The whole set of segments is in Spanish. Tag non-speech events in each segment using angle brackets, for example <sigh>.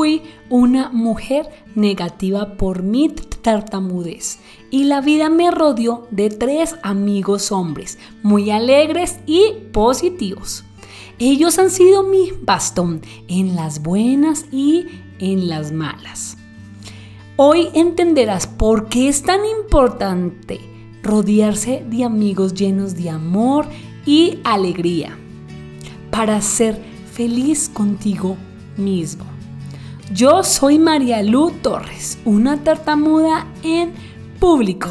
fui una mujer negativa por mi tartamudez y la vida me rodeó de tres amigos hombres muy alegres y positivos. Ellos han sido mi bastón en las buenas y en las malas. Hoy entenderás por qué es tan importante rodearse de amigos llenos de amor y alegría para ser feliz contigo mismo. Yo soy María Lu Torres, una tartamuda en público.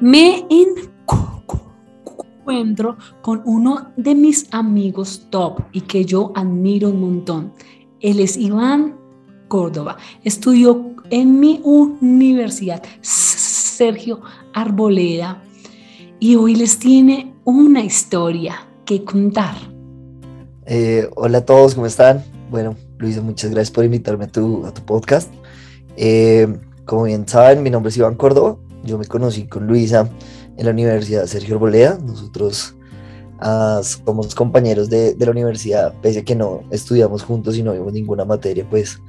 Me encuentro con uno de mis amigos top y que yo admiro un montón. Él es Iván Córdoba. Estudió en mi universidad Sergio Arboleda y hoy les tiene una historia que contar. Eh, hola a todos, ¿cómo están? Bueno, Luisa, muchas gracias por invitarme a tu, a tu podcast. Eh, como bien saben, mi nombre es Iván Córdoba. Yo me conocí con Luisa en la Universidad Sergio Arboleda. Nosotros ah, somos compañeros de, de, la universidad, pese a que no estudiamos juntos y no vimos ninguna materia, pues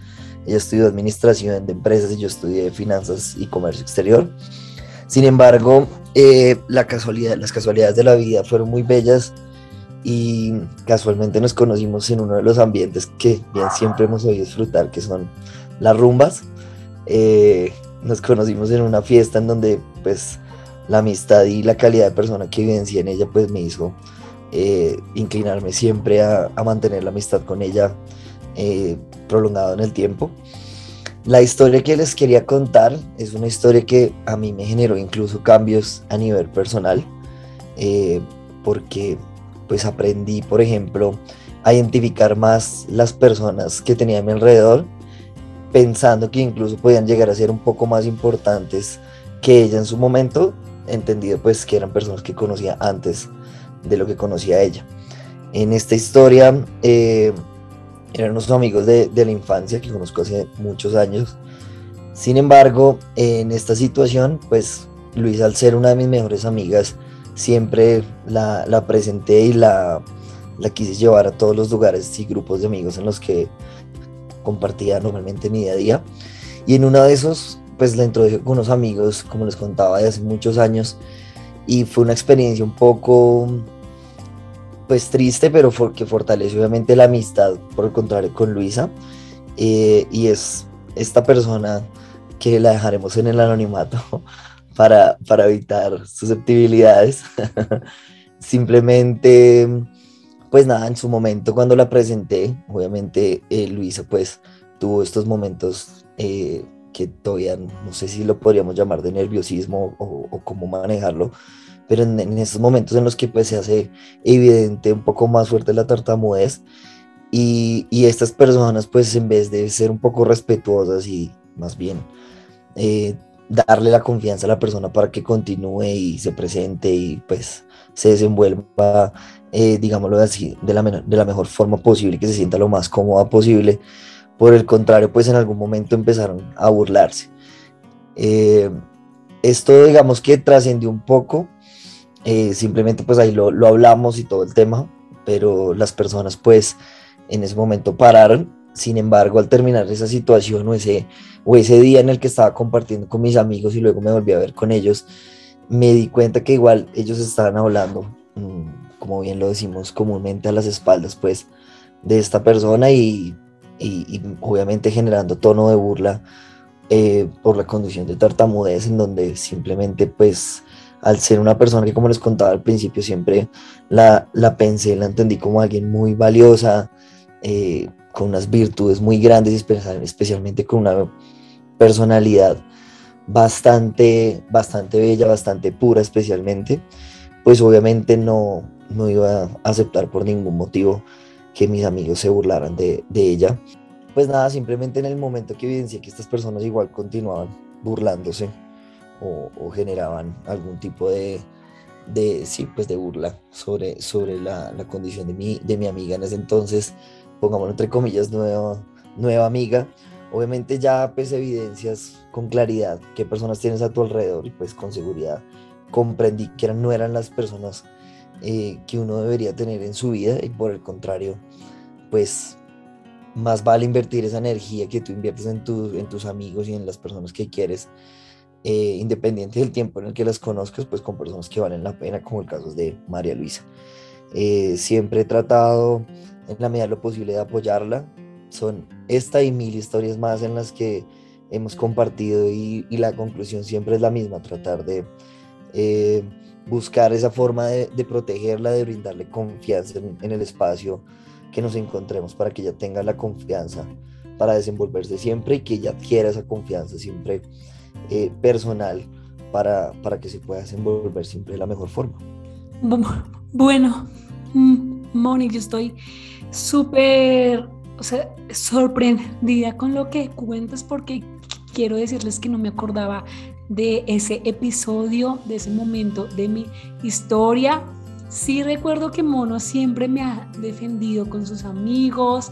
ella estudió administración de empresas y yo estudié finanzas y comercio exterior. Sin embargo, eh, la casualidad, las casualidades de la vida fueron muy bellas y casualmente nos conocimos en uno de los ambientes que bien siempre hemos oído disfrutar, que son las rumbas. Eh, nos conocimos en una fiesta en donde pues la amistad y la calidad de persona que vivencia en ella pues me hizo eh, inclinarme siempre a, a, mantener la amistad con ella eh, prolongado en el tiempo. La historia que les quería contar es una historia que a mí me generó incluso cambios a nivel personal, eh, porque pues aprendí, por ejemplo, a identificar más las personas que tenía a mi alrededor, pensando que incluso podían llegar a ser un poco más importantes que ella en su momento, entendido pues que eran personas que conocía antes de lo que conocía ella. En esta historia eh, eran unos amigos de, de, la infancia que conozco hace muchos años. Sin embargo, en esta situación, pues Luis, al ser una de mis mejores amigas, siempre la, la presenté y la, la, quise llevar a todos los lugares y grupos de amigos en los que compartía normalmente mi día a día. Y en uno de esos, pues la introduje con unos amigos, como les contaba, de hace muchos años. Y fue una experiencia un poco pues triste, pero que fortalece obviamente la amistad, por el contrario, con Luisa. Eh, y es esta persona que la dejaremos en el anonimato <laughs> para, para evitar susceptibilidades. <laughs> Simplemente, pues nada, en su momento cuando la presenté, obviamente eh, Luisa pues tuvo estos momentos eh, que todavía no sé si lo podríamos llamar de nerviosismo o, o cómo manejarlo, pero en, en, esos momentos en los que pues se hace evidente un poco más fuerte la tartamudez y, y, estas personas pues en vez de ser un poco respetuosas y más bien eh, darle la confianza a la persona para que continúe y se presente y pues se desenvuelva, eh, digámoslo así, de la, de la mejor forma posible que se sienta lo más cómoda posible. Por el contrario, pues en algún momento empezaron a burlarse. Eh, esto digamos que trascendió un poco eh, simplemente pues ahí lo, lo, hablamos y todo el tema, pero las personas pues en ese momento pararon. Sin embargo, al terminar esa situación o ese, o ese día en el que estaba compartiendo con mis amigos y luego me volví a ver con ellos, me di cuenta que igual ellos estaban hablando, mm, como bien lo decimos comúnmente a las espaldas pues de esta persona y, y, obviamente generando tono de burla eh, por la condición de tartamudez en donde simplemente pues al ser una persona que como les contaba al principio siempre la, la pensé, la entendí como alguien muy valiosa, eh, con unas virtudes muy grandes, especialmente con una personalidad bastante, bastante bella, bastante pura especialmente, pues obviamente no, no iba a aceptar por ningún motivo que mis amigos se burlaran de, de ella. Pues nada, simplemente en el momento que evidencié que estas personas igual continuaban burlándose, o, generaban algún tipo de, de, sí, pues de burla sobre, sobre la, la, condición de mi, de mi amiga en ese entonces, pongámoslo entre comillas, nueva, nueva amiga. Obviamente ya pues evidencias con claridad qué personas tienes a tu alrededor y pues con seguridad comprendí que eran, no eran las personas eh, que uno debería tener en su vida y por el contrario pues más vale invertir esa energía que tú inviertes en, en tus amigos y en las personas que quieres, eh, independiente del tiempo en el que las conozcas, pues con personas que valen la pena, como el caso de María Luisa. Eh, siempre he tratado en la medida de lo posible de apoyarla. Son esta y mil historias más en las que hemos compartido y, la conclusión siempre es la misma, tratar de eh, buscar esa forma de, protegerla, de brindarle confianza en, el espacio que nos encontremos para que ella tenga la confianza para desenvolverse siempre y que ella adquiera esa confianza siempre eh, personal para, para que se pueda desenvolver siempre de la mejor forma. Bueno, mm, Moni, yo estoy súper o sea, sorprendida con lo que cuentas porque quiero decirles que no me acordaba de ese episodio, de ese momento de mi historia. Sí recuerdo que Mono siempre me ha defendido con sus amigos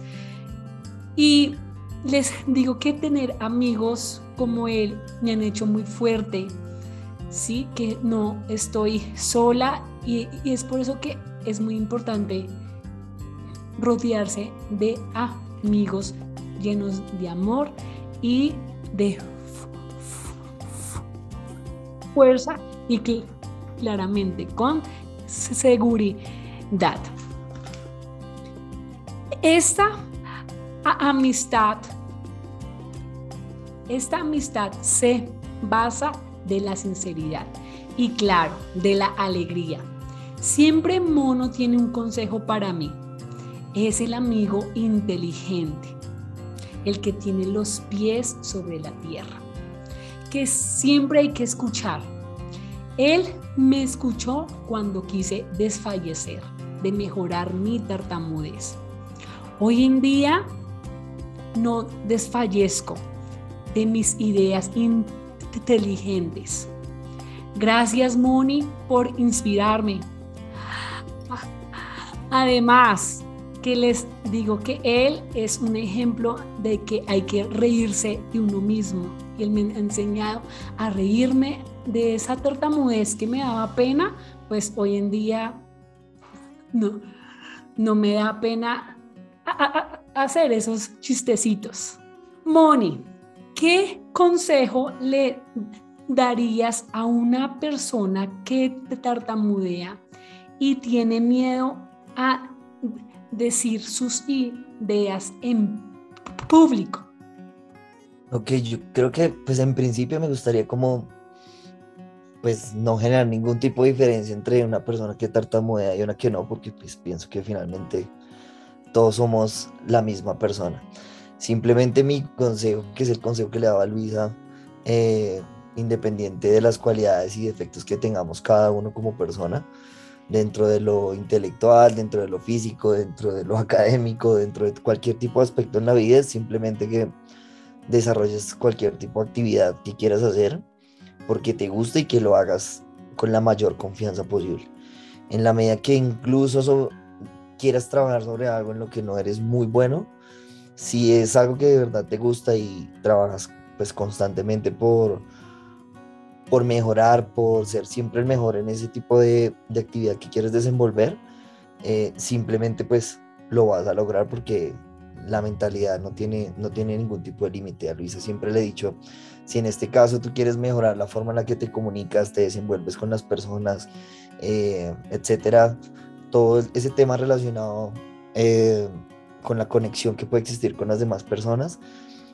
y les digo que tener amigos como él me han hecho muy fuerte. Sí, que no estoy sola y, es por eso que es muy importante rodearse de amigos llenos de amor y de fuerza y claramente con seguridad. Esta amistad, esta amistad se basa de la sinceridad y claro, de la alegría. Siempre Mono tiene un consejo para mí. Es el amigo inteligente, el que tiene los pies sobre la tierra que siempre hay que escuchar. Él me escuchó cuando quise desfallecer, de mejorar mi tartamudez. Hoy en día no desfallezco de mis ideas inteligentes. Gracias, Moni, por inspirarme. Además, que les digo que él es un ejemplo de que hay que reírse de uno mismo y él me ha enseñado a reírme de esa tartamudez que me daba pena, pues hoy en día no, no me da pena hacer esos chistecitos. Moni, ¿qué consejo le darías a una persona que tartamudea y tiene miedo a decir sus ideas en público? Ok, yo creo que pues en principio me gustaría como pues no generar ningún tipo de diferencia entre una persona que tartamudea y una que no, porque pues pienso que finalmente todos somos la misma persona. Simplemente mi consejo, que es el consejo que le daba Luisa, eh, independiente de las cualidades y defectos que tengamos cada uno como persona, dentro de lo intelectual, dentro de lo físico, dentro de lo <laughs> académico, dentro de cualquier tipo de aspecto en la vida, es simplemente que desarrolles cualquier tipo de actividad que quieras hacer porque te gusta y que lo hagas con la mayor confianza posible. En la medida que incluso quieras trabajar sobre algo en lo que no eres muy bueno, si es algo que de verdad te gusta y trabajas pues constantemente por, por mejorar, por ser siempre el mejor en ese tipo de, de actividad que quieres desenvolver, eh, simplemente pues lo vas a lograr porque la mentalidad no tiene, no tiene ningún tipo de límite. A Luisa siempre le he dicho, si en este caso tú quieres mejorar la forma en la que te comunicas, te desenvuelves con las personas, eh, etcétera, todo ese tema relacionado eh, con la conexión que puede existir con las demás personas,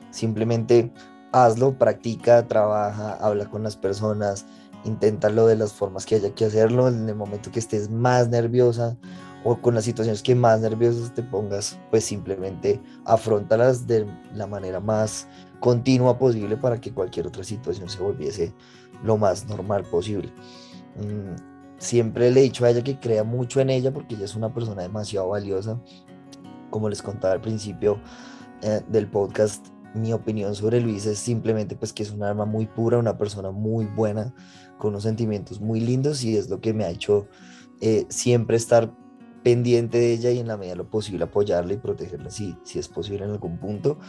simplemente hazlo, practica, trabaja, habla con las personas, inténtalo de las formas que haya que hacerlo, en el momento que estés más nerviosa o con las situaciones que más nerviosas te pongas, pues simplemente afrontalas de la manera más continua posible para que cualquier otra situación se volviese lo más normal posible. Mm, siempre le he dicho a ella que crea mucho en ella porque ella es una persona demasiado valiosa. Como les contaba al principio eh, del podcast, mi opinión sobre Luis es simplemente pues que es una alma muy pura, una persona muy buena, con unos sentimientos muy lindos y es lo que me ha hecho eh, siempre estar pendiente de ella y en la medida de lo posible apoyarla y protegerla si, si es posible en algún punto.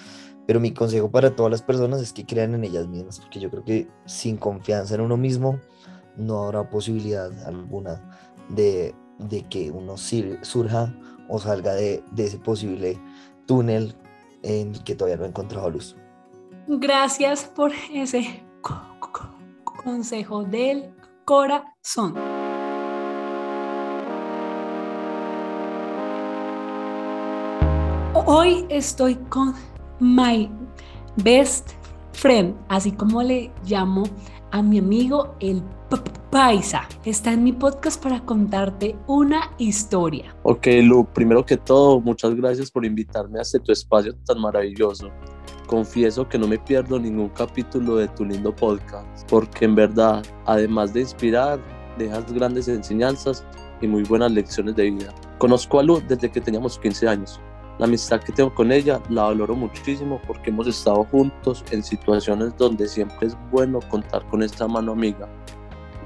Pero mi consejo para todas las personas es que crean en ellas mismas, porque yo creo que sin confianza en uno mismo no habrá posibilidad alguna de, de que uno surja o salga de, ese posible túnel en el que todavía no he encontrado luz. Gracias por ese consejo del corazón. Hoy estoy con my best friend, así como le llamo a mi amigo el Paisa. Está en mi podcast para contarte una historia. Ok, Lu, primero que todo, muchas gracias por invitarme a este tu espacio tan maravilloso. Confieso que no me pierdo ningún capítulo de tu lindo podcast, porque en verdad, además de inspirar, dejas grandes enseñanzas y muy buenas lecciones de vida. Conozco a Lu desde que teníamos 15 años. La amistad que tengo con ella la valoro muchísimo porque hemos estado juntos en situaciones donde siempre es bueno contar con esta mano amiga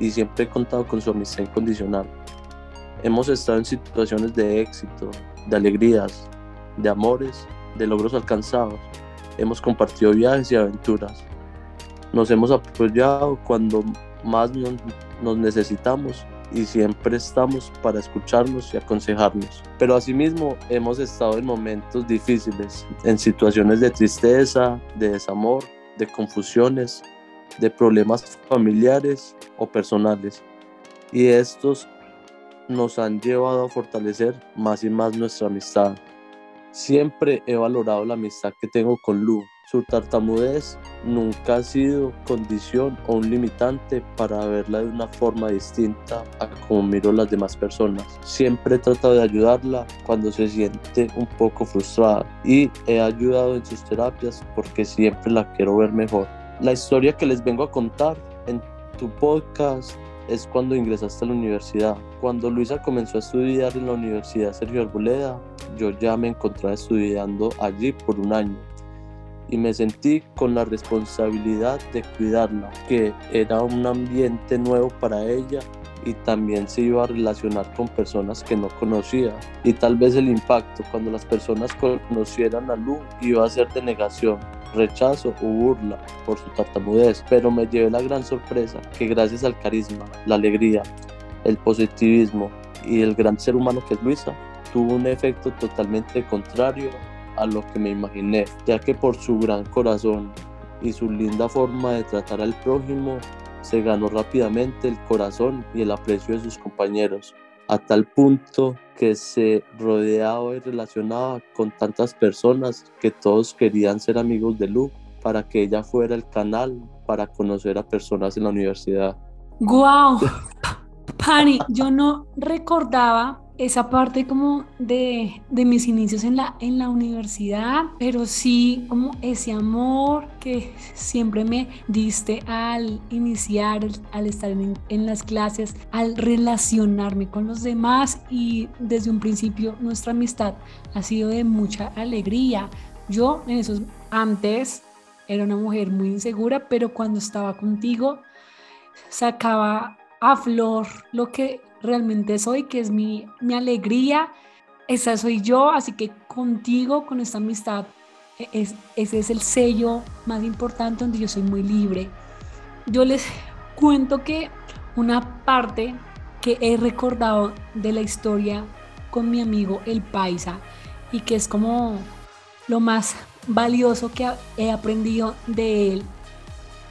y siempre he contado con su amistad incondicional. Hemos estado en situaciones de éxito, de alegrías, de amores, de logros alcanzados. Hemos compartido viajes y aventuras. Nos hemos apoyado cuando más nos, necesitamos y siempre estamos para escucharnos y aconsejarnos. Pero asimismo hemos estado en momentos difíciles, en situaciones de tristeza, de desamor, de confusiones, de problemas familiares o personales. Y estos nos han llevado a fortalecer más y más nuestra amistad. Siempre he valorado la amistad que tengo con Lu. Su tartamudez nunca ha sido condición o un limitante para verla de una forma distinta a como miro las demás personas. Siempre he tratado de ayudarla cuando se siente un poco frustrada y he ayudado en sus terapias porque siempre la quiero ver mejor. La historia que les vengo a contar en tu podcast es cuando ingresaste a la universidad. Cuando Luisa comenzó a estudiar en la Universidad Sergio Arboleda, yo ya me encontraba estudiando allí por un año y me sentí con la responsabilidad de cuidarla, que era un ambiente nuevo para ella y también se iba a relacionar con personas que no conocía. Y tal vez el impacto cuando las personas conocieran a Lu iba a ser de negación rechazo o burla por su tartamudez, pero me llevé la gran sorpresa que gracias al carisma, la alegría, el positivismo y el gran ser humano que es Luisa, tuvo un efecto totalmente contrario a lo que me imaginé, ya que por su gran corazón y su linda forma de tratar al prójimo, se ganó rápidamente el corazón y el aprecio de sus compañeros a tal punto que se rodeaba y relacionaba con tantas personas que todos querían ser amigos de Lu para que ella fuera el canal para conocer a personas en la universidad. ¡Guau! Pani, yo no recordaba esa parte como de, mis inicios en la, en la universidad, pero sí como ese amor que siempre me diste al iniciar, al estar en, en las clases, al relacionarme con los demás y desde un principio nuestra amistad ha sido de mucha alegría. Yo en esos antes era una mujer muy insegura, pero cuando estaba contigo sacaba a flor lo que realmente soy, que es mi, mi alegría. Esa soy yo, así que contigo, con esta amistad, e, es, ese es el sello más importante donde yo soy muy libre. Yo les cuento que una parte que he recordado de la historia con mi amigo el Paisa y que es como lo más valioso que he aprendido de él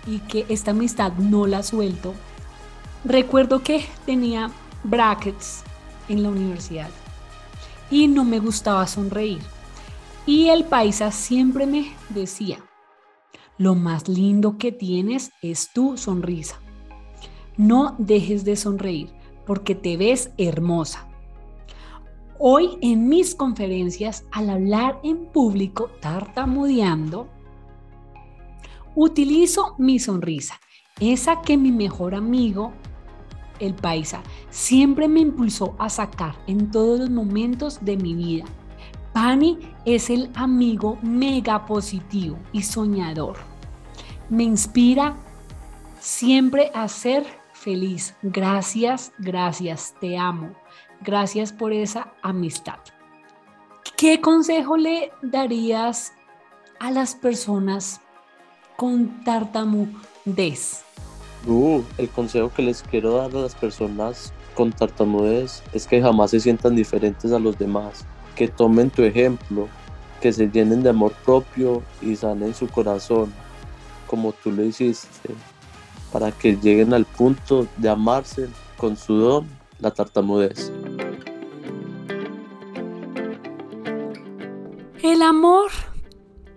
y que esta amistad no la suelto. Recuerdo que tenía brackets en la universidad y no me gustaba sonreír. Y el paisa siempre me decía, lo más lindo que tienes es tu sonrisa. No dejes de sonreír porque te ves hermosa. Hoy en mis conferencias, al hablar en público tartamudeando, utilizo mi sonrisa, esa que mi mejor amigo el paisa siempre me impulsó a sacar en todos los momentos de mi vida. Pani es el amigo mega positivo y soñador. Me inspira siempre a ser feliz. Gracias, gracias, te amo. Gracias por esa amistad. ¿Qué consejo le darías a las personas con tartamudez? Uh, el consejo que les quiero dar a las personas con tartamudez es que jamás se sientan diferentes a los demás, que tomen tu ejemplo, que se llenen de amor propio y sanen su corazón, como tú lo hiciste, para que lleguen al punto de amarse con su don, la tartamudez. El amor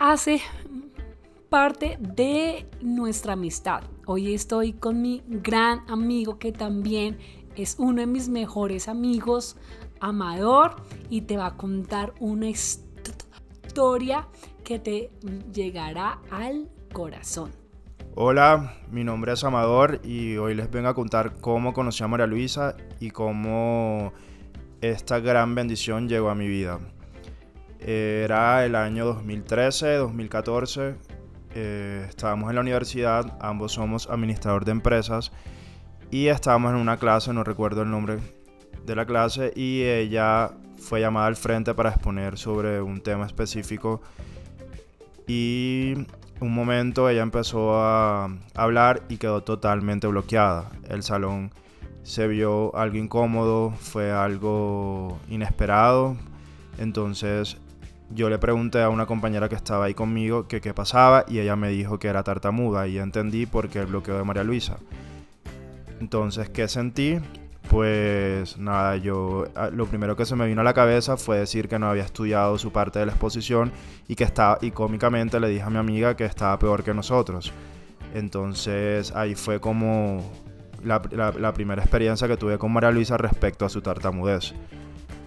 hace parte de nuestra amistad. Hoy estoy con mi gran amigo que también es uno de mis mejores amigos, Amador, y te va a contar una historia que te llegará al corazón. Hola, mi nombre es Amador y hoy les vengo a contar cómo conocí a María Luisa y cómo esta gran bendición llegó a mi vida. Era el año 2013, 2014, eh, estábamos en la universidad, ambos somos administrador de empresas y estábamos en una clase, no recuerdo el nombre de la clase, y ella fue llamada al frente para exponer sobre un tema específico y un momento ella empezó a hablar y quedó totalmente bloqueada. El salón se vio algo incómodo, fue algo inesperado, entonces yo le pregunté a una compañera que estaba ahí conmigo qué pasaba y ella me dijo que era tartamuda y entendí por qué el bloqueo de María Luisa. Entonces, ¿qué sentí? Pues nada, yo ah, lo primero que se me vino a la cabeza fue decir que no había estudiado su parte de la exposición y que estaba, y cómicamente le dije a mi amiga que estaba peor que nosotros. Entonces ahí fue como la primera experiencia que tuve con María Luisa respecto a su tartamudez.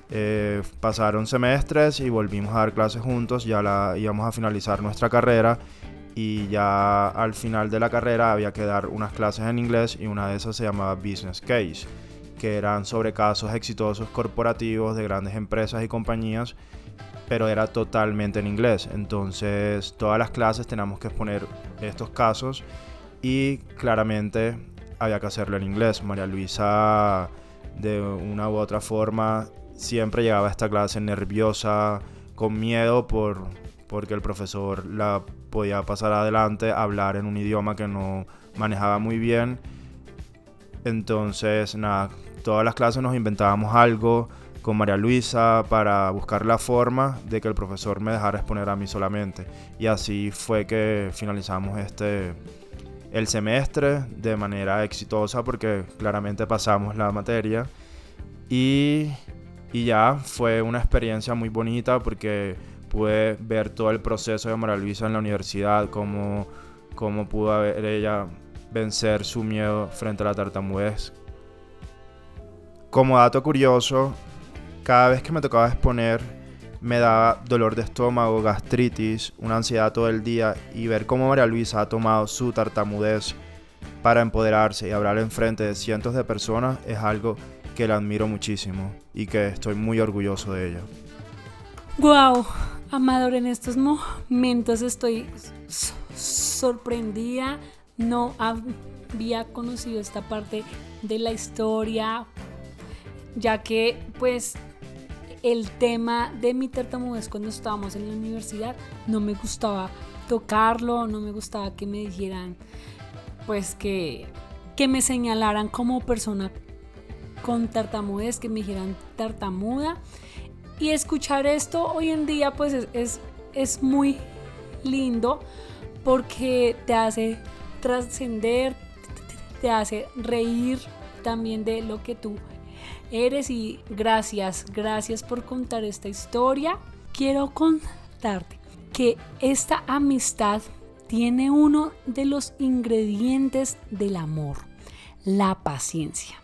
Eh, pasaron semestres y volvimos a dar clases juntos, ya la, íbamos a finalizar nuestra carrera y ya al final de la carrera había que dar unas clases en inglés y una de esas se llamaba Business Case, que eran sobre casos exitosos corporativos de grandes empresas y compañías, pero era totalmente en inglés. Entonces todas las clases teníamos que exponer estos casos y claramente había que hacerlo en inglés. María Luisa de una u otra forma siempre llegaba a esta clase nerviosa, con miedo por, porque el profesor la podía pasar adelante, hablar en un idioma que no manejaba muy bien. Entonces, nada, todas las clases nos inventábamos algo con María Luisa para buscar la forma de que el profesor me dejara exponer a mí solamente. Y así fue que finalizamos este el semestre de manera exitosa porque claramente pasamos la materia y y ya fue una experiencia muy bonita porque pude ver todo el proceso de María Luisa en la universidad, cómo, cómo pudo ver ella vencer su miedo frente a la tartamudez. Como dato curioso, cada vez que me tocaba exponer me daba dolor de estómago, gastritis, una ansiedad todo el día y ver cómo María Luisa ha tomado su tartamudez para empoderarse y hablar en frente de cientos de personas es algo que la admiro muchísimo y que estoy muy orgulloso de ella. Wow, Amador, en estos momentos estoy sorprendida. No había conocido esta parte de la historia, ya que pues el tema de mi tartamudez cuando estábamos en la universidad no me gustaba tocarlo, no me gustaba que me dijeran pues que, que me señalaran como persona con tartamudez, que me dijeran tartamuda. Y escuchar esto hoy en día pues es, es, muy lindo porque te hace trascender, te hace reír también de lo que tú eres y gracias, gracias por contar esta historia. Quiero contarte que esta amistad tiene uno de los ingredientes del amor, la paciencia.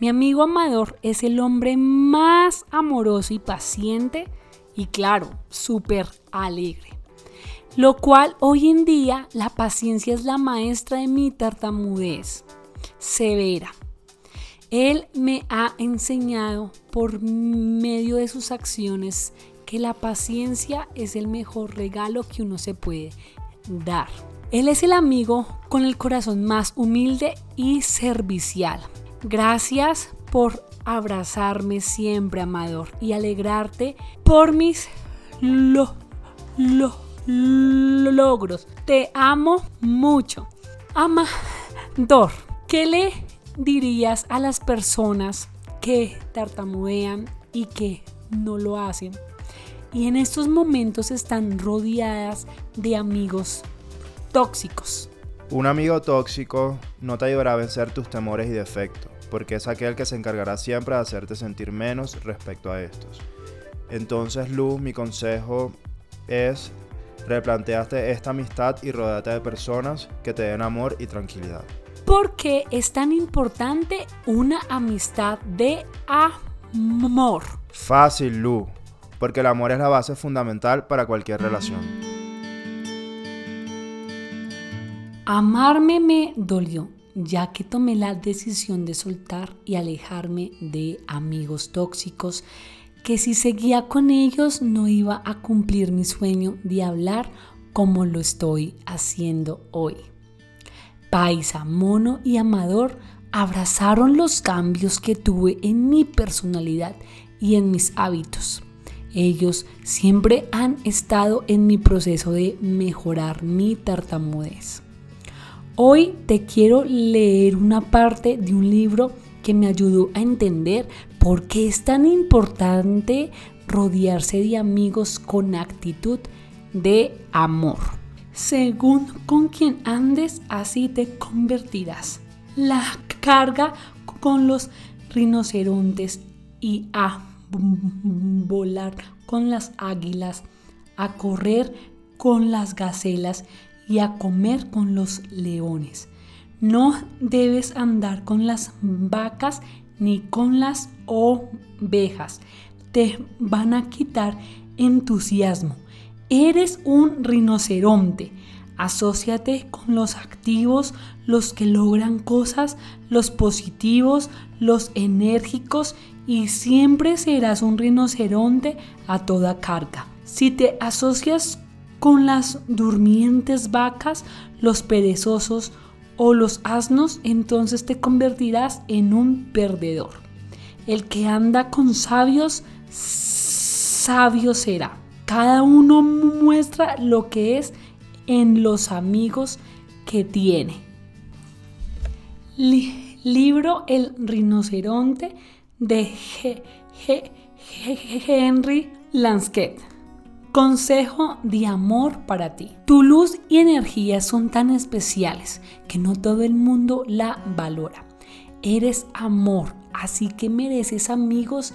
Mi amigo Amador es el hombre más amoroso y paciente y claro, súper alegre. Lo cual hoy en día la paciencia es la maestra de mi tartamudez severa. Él me ha enseñado por medio de sus acciones que la paciencia es el mejor regalo que uno se puede dar. Él es el amigo con el corazón más humilde y servicial. Gracias por abrazarme siempre, amador, y alegrarte por mis logros. Te amo mucho. Amador, ¿qué le dirías a las personas que tartamudean y que no lo hacen? y en estos momentos están rodeadas de amigos tóxicos. Un amigo tóxico no te ayudará a vencer tus temores y defectos, porque es aquel que se encargará siempre de hacerte sentir menos respecto a estos. Entonces, Luz, mi consejo es replantearte esta amistad y rodeate de personas que te den amor y tranquilidad. ¿Por qué es tan importante una amistad de amor? Fácil, Lu, porque el amor es la base fundamental para cualquier relación. Amarme me dolió, ya que tomé la decisión de soltar y alejarme de amigos tóxicos, que si seguía con ellos no iba a cumplir mi sueño de hablar como lo estoy haciendo hoy. Paisa, Mono y Amador abrazaron los cambios que tuve en mi personalidad y en mis hábitos. Ellos siempre han estado en mi proceso de mejorar mi tartamudez. Hoy te quiero leer una parte de un libro que me ayudó a entender por qué es tan importante rodearse de amigos con actitud de amor. Según con quien andes, así te convertirás. La carga con los rinocerontes y a volar con las águilas, a correr con las gacelas y a comer con los leones. No debes andar con las vacas ni con las ovejas. Te van a quitar entusiasmo. Eres un rinoceronte. Asociate con los activos, los que logran cosas, los positivos, los enérgicos y siempre serás un rinoceronte a toda carga. Si te asocias con las durmientes vacas, los perezosos o los asnos, entonces te convertirás en un perdedor. El que anda con sabios, sabio será. Cada uno muestra lo que es en los amigos que tiene. libro El rinoceronte de Henry Lansquet. Consejo de amor para ti. Tu luz y energía son tan especiales que no todo el mundo la valora. Eres amor, así que mereces amigos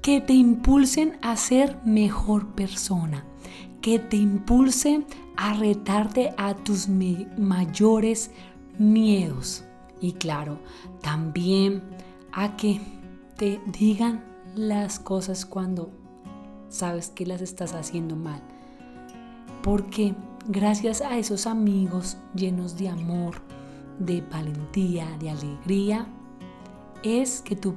que te impulsen a ser mejor persona, que te impulsen a retarte a tus mayores miedos. Y claro, también a que te digan las cosas cuando sabes que las estás haciendo mal. Porque gracias a esos amigos llenos de amor, de valentía, de alegría, es que tú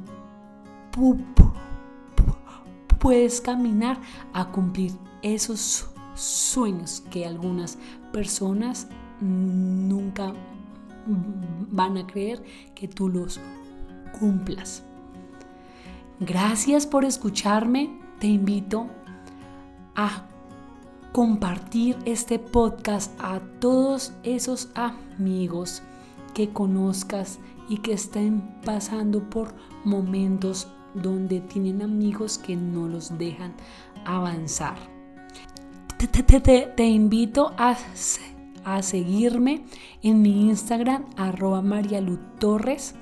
puedes caminar a cumplir esos sueños que algunas personas nunca van a creer que tú los cumplas. Gracias por escucharme. Te invito a compartir este podcast a todos esos amigos que conozcas y que estén pasando por momentos donde tienen amigos que no los dejan avanzar. Te, invito a, a, seguirme en mi Instagram arroba Marialu Torres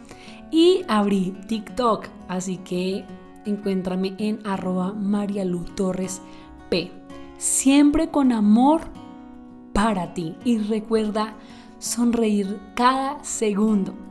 y abrí TikTok, así que encuéntrame en arroba Marialu Torres P. Siempre con amor para ti y recuerda sonreír cada segundo